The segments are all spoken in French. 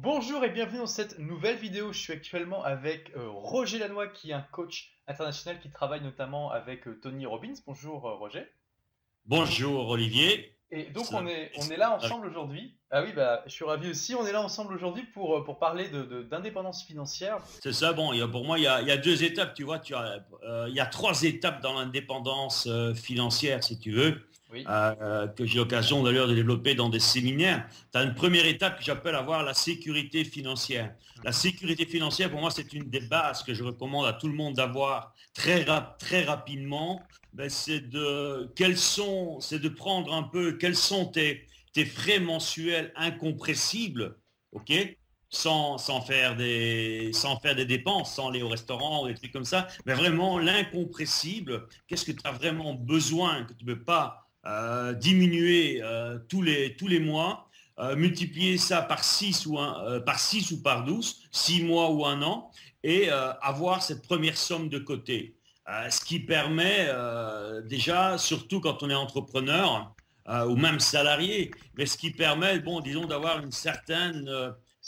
Bonjour et bienvenue dans cette nouvelle vidéo. Je suis actuellement avec euh, Roger Lanois qui est un coach international qui travaille notamment avec euh, Tony Robbins. Bonjour euh, Roger. Bonjour Olivier. Et donc on est, on est là ensemble aujourd'hui. Ah oui, bah, je suis ravi aussi. On est là ensemble aujourd'hui pour, pour parler d'indépendance de, financière. C'est ça, bon, il y a, pour moi, il y, a, il y, a, deux étapes, tu vois. Tu as, il y a trois étapes dans l'indépendance financière, si tu veux. Euh, que j'ai l'occasion d'ailleurs de développer dans des séminaires. Tu as une première étape que j'appelle avoir la sécurité financière. La sécurité financière, pour moi, c'est une des bases que je recommande à tout le monde d'avoir très, très rapidement. Ben, c'est de, quels sont, c'est de prendre un peu quels sont tes, tes frais mensuels incompressibles, ok sans, sans, faire des, sans faire des dépenses, sans aller au restaurant ou des trucs comme ça, mais vraiment l'incompressible, qu'est-ce que tu as vraiment besoin, que tu ne peux pas diminuer euh, tous, les, tous les mois, euh, multiplier ça par 6 ou, un, par 6 ou par 12, 6 mois ou un an, et avoir cette première somme de côté. ce qui permet déjà, surtout quand on est entrepreneur ou même salarié, mais ce qui permet, bon, disons, d'avoir une certaine,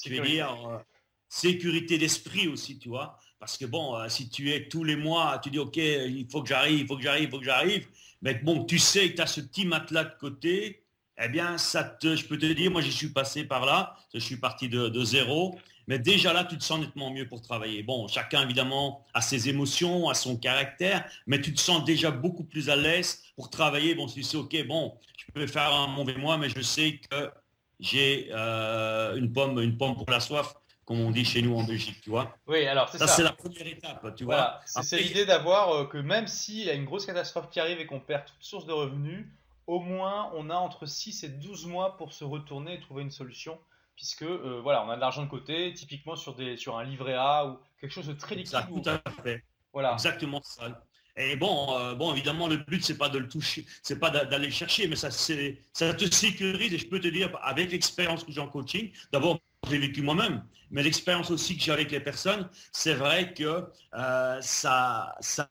je vais dire, sécurité d'esprit aussi, tu vois. Parce que bon, si tu es tous les mois, tu dis, OK, il faut que j'arrive, il faut que j'arrive, il faut que j'arrive, mais bon, tu sais que tu as ce petit matelas de côté, eh bien, ça je peux te dire, moi j'y suis passé par là, je suis parti de, zéro, mais déjà là, tu te sens nettement mieux pour travailler. Bon, chacun évidemment a ses émotions, a son caractère, mais tu te sens déjà beaucoup plus à l'aise pour travailler. Bon, tu sais, ok, bon, je peux faire un mauvais mois, mais je sais que j'ai euh, une pomme, une pomme pour la soif comme on dit chez nous en Belgique, tu vois. Oui, alors c'est ça. c'est la première étape, tu vois. C'est l'idée d'avoir euh, que même s'il y a une grosse catastrophe qui arrive et qu'on perd toute source de revenus, au moins on a entre 6 et 12 mois pour se retourner et trouver une solution. Puisque euh, voilà, on a de l'argent de côté, typiquement sur, des, sur un livret A ou quelque chose de très liquide. tout à fait. Voilà. Exactement ça. Et bon, euh, bon, évidemment, le but c'est pas de le toucher, c'est pas d'aller chercher, mais ça, ça te sécurise. Et je peux te dire, avec l'expérience que j'ai en coaching, d'abord j'ai vécu moi-même, mais l'expérience aussi que j'ai avec les personnes, c'est vrai que euh, ça, ça,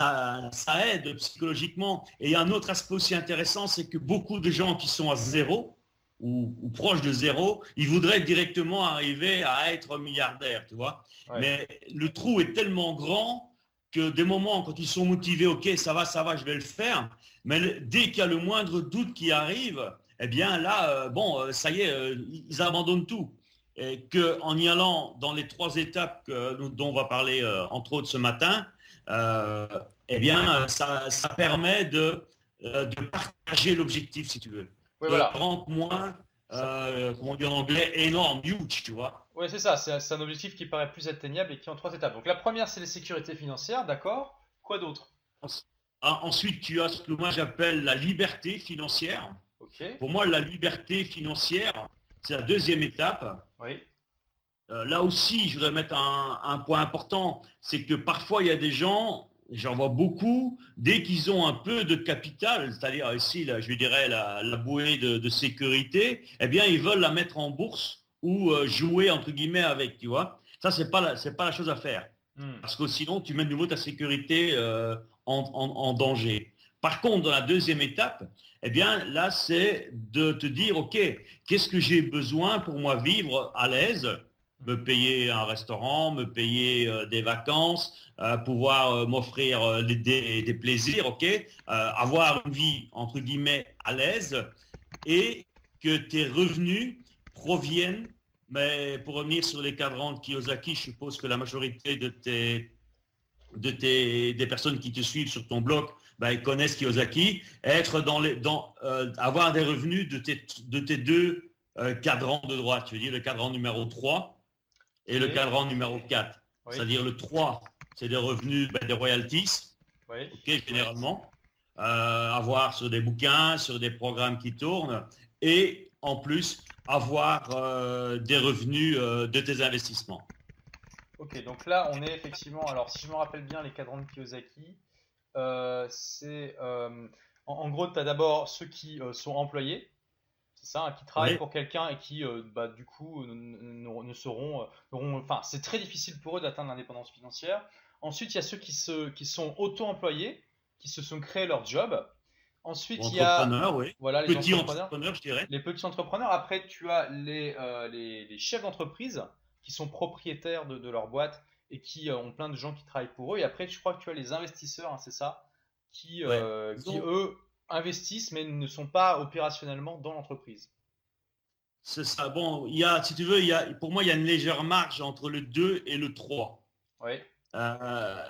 ça, aide psychologiquement. Et il y a un autre aspect aussi intéressant, c'est que beaucoup de gens qui sont à zéro ou, proches de zéro, ils voudraient directement arriver à être milliardaires, tu vois. Mais le trou est tellement grand que des moments, quand ils sont motivés, ok, ça va, ça va, je vais le faire. Mais dès qu'il y a le moindre doute qui arrive, eh bien là, euh, bon, euh, ça y est, ils abandonnent tout et qu'en y allant dans les trois étapes dont on va parler euh, entre autres ce matin, euh, eh bien, ça, permet de, euh, de partager l'objectif, si tu veux. Oui, voilà. rendre moins, comment on dit en anglais, énorme, huge, tu vois. Oui, c'est ça. C'est un objectif qui paraît plus atteignable et qui est en trois étapes. Donc la première, c'est les sécurités financières, d'accord? Quoi d'autre? Ah, Ensuite, tu as ce que moi j'appelle la liberté financière. Okay. Pour moi, la liberté financière, c'est la deuxième étape. Oui. Euh, là aussi, je voudrais mettre un, point important, c'est que parfois il y a des gens, j'en vois beaucoup, dès qu'ils ont un peu de capital, c'est-à-dire ici, là, je dirais la, bouée de, sécurité, eh bien, ils veulent la mettre en bourse ou euh, jouer entre guillemets avec, tu vois. Ça, c'est pas c'est pas la chose à faire, hmm. parce que sinon, tu mets de nouveau ta sécurité euh, en, danger. Par contre, dans la deuxième étape, eh bien là, c'est de te dire, OK, qu'est-ce que j'ai besoin pour moi vivre à l'aise me payer un restaurant, me payer euh, des vacances, euh, pouvoir euh, m'offrir des, plaisirs, ok, avoir une vie entre guillemets à l'aise et que tes revenus proviennent, mais pour revenir sur les cadrans de Kiyosaki, je suppose que la majorité des personnes qui te suivent sur ton blog ben, connaissent Kiyosaki, être dans les, dans, avoir des revenus de tes, de tes deux cadrans de droite, tu veux dire le cadran numéro 3 et le cadran numéro 4. C'est-à-dire le 3, c'est des revenus ben, des royalties, généralement, euh, avoir sur des bouquins, sur des programmes qui tournent, et en plus avoir euh, des revenus euh, de tes investissements. Ok, donc là on est effectivement, alors si je me rappelle bien les cadrans de Kiyosaki, c'est en, gros tu as d'abord ceux qui sont employés, c'est ça, hein, qui travaillent pour quelqu'un et qui, euh, bah, du coup, ne, seront, euh, enfin, c'est très difficile pour eux d'atteindre l'indépendance financière. Ensuite, il y a ceux qui, se, qui sont auto-employés, qui se sont créés leur job. Ensuite, il y a voilà, les petits entrepreneurs, je dirais. Les petits entrepreneurs. Après, tu as les, euh, les, chefs d'entreprise. qui sont propriétaires de, leur boîte et qui ont plein de gens qui travaillent pour eux. Et après, je crois que tu as les investisseurs, hein, c'est ça, qui, qui eux investissent mais ne sont pas opérationnellement dans l'entreprise. C'est ça. Bon, il y a, si tu veux, il y a, pour moi, il y a une légère marge entre le 2 et le 3. Oui. Euh,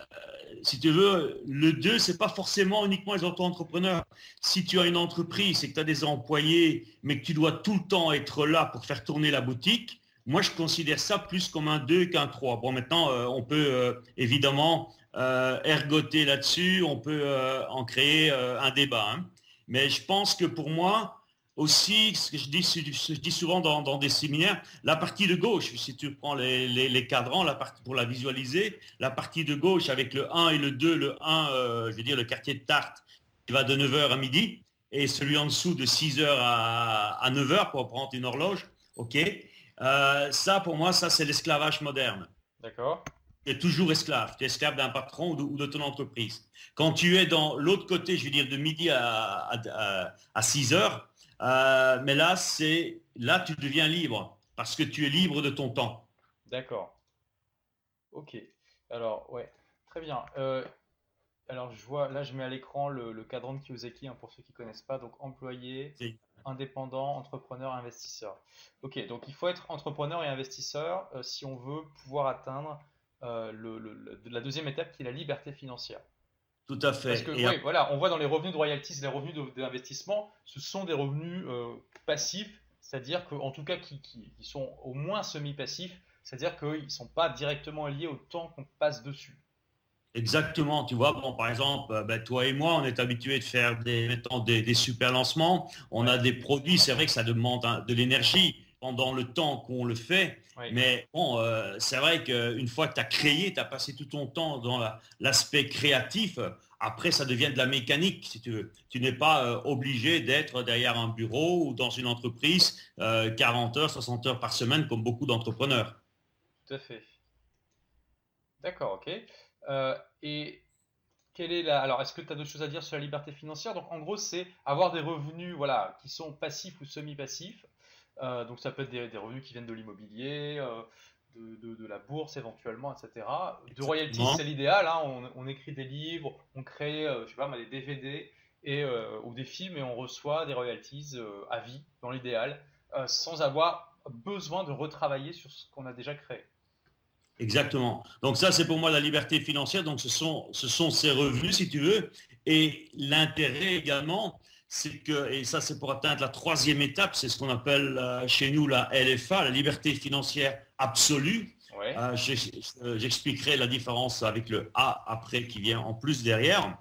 si tu veux, le 2, c'est pas forcément uniquement les auto-entrepreneurs. Si tu as une entreprise et que tu as des employés, mais que tu dois tout le temps être là pour faire tourner la boutique, moi, je considère ça plus comme un 2 qu'un 3. Bon, maintenant, euh, on peut euh, évidemment ergoter là-dessus, on peut en créer un débat. Hein. Mais je pense que pour moi, aussi, ce que je dis, souvent dans, des séminaires, la partie de gauche, si tu prends les, cadrans, la partie, pour la visualiser, la partie de gauche avec le 1 et le 2, le 1, euh, je veux dire le quartier de Tarte, qui va de 9h à midi, et celui en dessous de 6h à, 9h pour prendre une horloge, ok? Euh, Ça, pour moi, ça, c'est l'esclavage moderne. D'accord. Tu es toujours esclave. Tu es esclave d'un patron ou de, ton entreprise. Quand tu es dans l'autre côté, je veux dire de midi à, à 6 heures, euh, mais là, c'est là tu deviens libre parce que tu es libre de ton temps. D'accord. Ok. Alors, ouais, très bien. Euh, alors, je vois, là, je mets à l'écran le, cadran de Kiyosaki hein, pour ceux qui ne connaissent pas. Donc, employé, indépendant, entrepreneur, investisseur. Ok, donc il faut être entrepreneur et investisseur euh, si on veut pouvoir atteindre la deuxième étape qui est la liberté financière. Tout à fait. Parce que, voilà, on voit dans les revenus de royalties, les revenus d'investissement, ce sont des revenus euh, passifs, c'est-à-dire qu'en tout cas qui, sont au moins semi-passifs, c'est-à-dire qu'ils ne sont pas directement liés au temps qu'on passe dessus. Exactement, tu vois, bon, par exemple, euh, ben, toi et moi, on est habitués de faire des, des, super lancements, on a des produits, c'est vrai que ça demande de l'énergie pendant le temps qu'on le fait, mais bon, euh, c'est vrai qu'une fois que tu as créé, tu as passé tout ton temps dans l'aspect créatif, après ça devient de la mécanique, si tu veux. Tu n'es pas euh, obligé d'être derrière un bureau ou dans une entreprise 40 euh, heures, 60 heures par semaine comme beaucoup d'entrepreneurs. Tout à fait. D'accord, ok. Et quelle est la... Alors, est-ce que tu as d'autres choses à dire sur la liberté financière? Donc, en gros, c'est avoir des revenus voilà, qui sont passifs ou semi-passifs euh, donc ça peut être des, revenus qui viennent de l'immobilier, euh, de, la bourse éventuellement, etc. De royalties, c'est l'idéal. Hein. On, écrit des livres, on crée, euh, je sais pas, des DVD et, ou des films et on reçoit des royalties à vie, dans l'idéal, sans avoir besoin de retravailler sur ce qu'on a déjà créé. Exactement. Donc ça, c'est pour moi la liberté financière. Donc ce sont, ce sont ces revenus, si tu veux. Et l'intérêt également, c'est que, et ça c'est pour atteindre la troisième étape, c'est ce qu'on appelle euh, chez nous la LFA, la liberté financière absolue. Euh, j'expliquerai la différence avec le A après qui vient en plus derrière.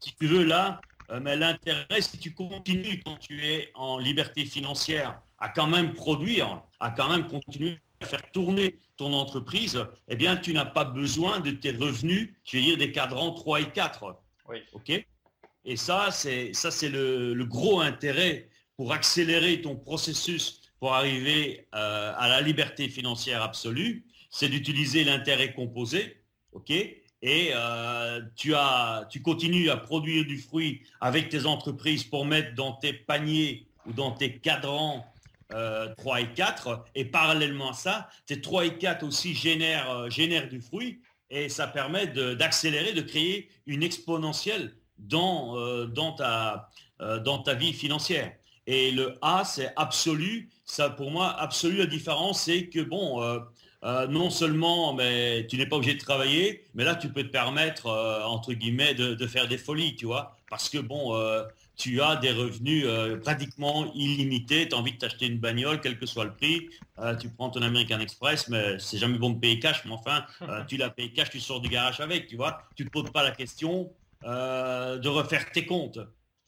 Si tu veux là, euh, mais l'intérêt, si tu continues quand tu es en liberté financière à quand même produire, à quand même continuer à faire tourner ton entreprise, eh bien tu n'as pas besoin de tes revenus, je veux dire des cadrans 3 et 4. Oui. OK? Et ça, c'est ça, c'est le, gros intérêt pour accélérer ton processus pour arriver euh, à la liberté financière absolue, c'est d'utiliser l'intérêt composé, ok? Et euh, tu as, tu continues à produire du fruit avec tes entreprises pour mettre dans tes paniers ou dans tes cadrans 3 euh, et 4. Et parallèlement à ça, tes 3 et 4 aussi génèrent, génèrent du fruit et ça permet d'accélérer, de créer une exponentielle dans, euh, dans, ta, euh, dans ta vie financière. Et le A, c'est absolu. Ça, pour moi, absolu, la différence, c'est que, bon, euh, non seulement mais tu n'es pas obligé de travailler, mais là, tu peux te permettre, entre guillemets, de, faire des folies, tu vois. Parce que, bon, tu as des revenus pratiquement illimités. Tu as envie de t'acheter une bagnole, quel que soit le prix. tu prends ton American Express, mais c'est jamais bon de payer cash. Mais enfin, tu la payes cash, tu sors du garage avec, tu vois. Tu ne te poses pas la question. Euh, de refaire tes comptes.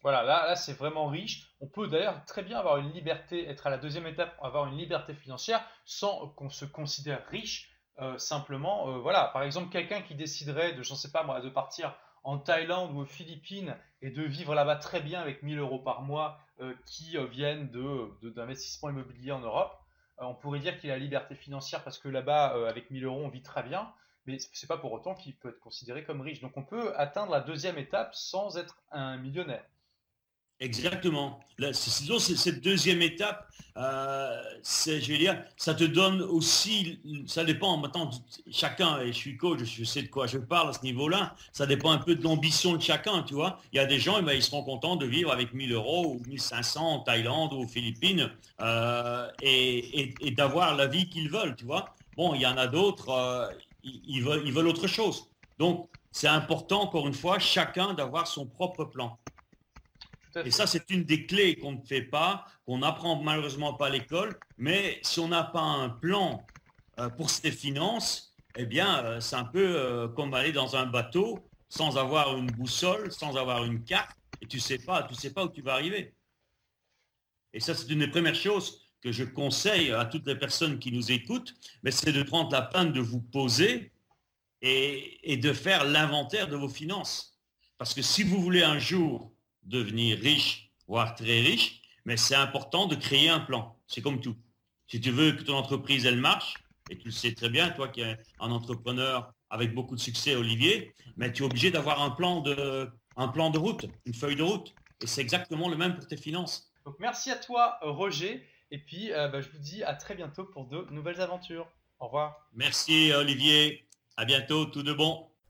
Voilà, là, c'est vraiment riche. On peut d'ailleurs très bien avoir une liberté, être à la deuxième étape, avoir une liberté financière sans qu'on se considère riche. Euh, simplement, euh, voilà, par exemple, quelqu'un qui déciderait de, je sais pas moi, de partir en Thaïlande ou aux Philippines et de vivre là-bas très bien avec 1000 euros par mois qui viennent de, d'investissements immobiliers en Europe, on pourrait dire qu'il a la liberté financière parce que là-bas, avec 1000 euros, on vit très bien mais ce n'est pas pour autant qu'il peut être considéré comme riche. Donc on peut atteindre la deuxième étape sans être un millionnaire. Exactement. C'est cette deuxième étape, euh, je veux dire, ça te donne aussi, ça dépend maintenant, chacun, et je suis coach, je sais de quoi je parle à ce niveau-là, ça dépend un peu de l'ambition de chacun, tu vois. Il y a des gens, eh ben, ils seront contents de vivre avec 1000 euros ou 1500 en Thaïlande ou aux Philippines euh, et, d'avoir la vie qu'ils veulent, tu vois. Bon, il y en a d'autres, euh, ils, veulent, ils veulent autre chose. Donc, c'est important, encore une fois, chacun d'avoir son propre plan. Et ça, c'est une des clés qu'on ne fait pas, qu'on n'apprend malheureusement pas à l'école. Mais si on n'a pas un plan euh, pour ses finances, eh bien, euh, c'est un peu euh, comme aller dans un bateau sans avoir une boussole, sans avoir une carte, et tu sais pas, tu sais pas où tu vas arriver. Et ça, c'est une des premières choses que je conseille à toutes les personnes qui nous écoutent, mais c'est de prendre la peine de vous poser et de faire l'inventaire de vos finances. Parce que si vous voulez un jour devenir riche, voire très riche, mais c'est important de créer un plan. C'est comme tout. Si tu veux que ton entreprise, elle marche, et tu le sais très bien, toi qui es un entrepreneur avec beaucoup de succès, Olivier, mais tu es obligé d'avoir un plan de, un plan de route, une feuille de route. Et c'est exactement le même pour tes finances. Donc merci à toi, Roger. Et puis, euh, bah, je vous dis à très bientôt pour de nouvelles aventures. Au revoir. Merci, Olivier. À bientôt. Tout de bon.